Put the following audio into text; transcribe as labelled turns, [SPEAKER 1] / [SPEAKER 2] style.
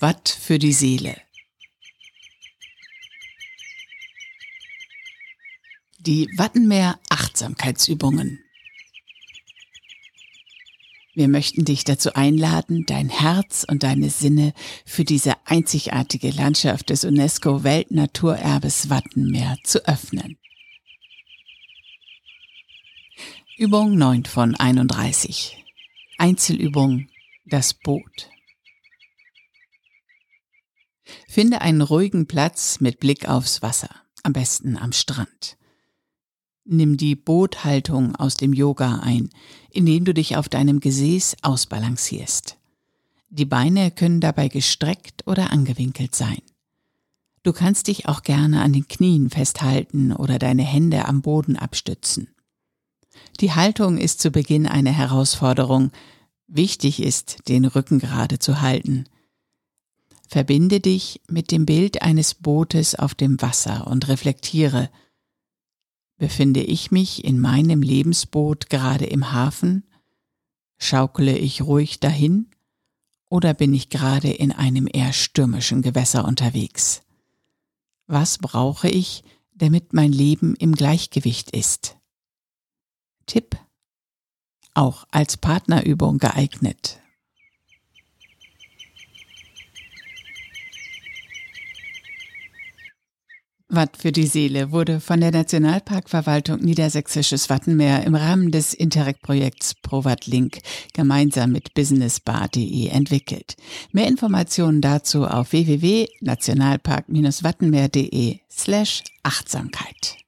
[SPEAKER 1] Watt für die Seele. Die Wattenmeer Achtsamkeitsübungen. Wir möchten dich dazu einladen, dein Herz und deine Sinne für diese einzigartige Landschaft des UNESCO Weltnaturerbes Wattenmeer zu öffnen. Übung 9 von 31. Einzelübung Das Boot. Finde einen ruhigen Platz mit Blick aufs Wasser, am besten am Strand. Nimm die Boothaltung aus dem Yoga ein, indem du dich auf deinem Gesäß ausbalancierst. Die Beine können dabei gestreckt oder angewinkelt sein. Du kannst dich auch gerne an den Knien festhalten oder deine Hände am Boden abstützen. Die Haltung ist zu Beginn eine Herausforderung. Wichtig ist, den Rücken gerade zu halten. Verbinde dich mit dem Bild eines Bootes auf dem Wasser und reflektiere, Befinde ich mich in meinem Lebensboot gerade im Hafen? Schaukele ich ruhig dahin? Oder bin ich gerade in einem eher stürmischen Gewässer unterwegs? Was brauche ich, damit mein Leben im Gleichgewicht ist? Tipp. Auch als Partnerübung geeignet. Watt für die Seele wurde von der Nationalparkverwaltung Niedersächsisches Wattenmeer im Rahmen des Interreg-Projekts ProWatt Link gemeinsam mit businessbar.de entwickelt. Mehr Informationen dazu auf www.nationalpark-wattenmeer.de slash Achtsamkeit.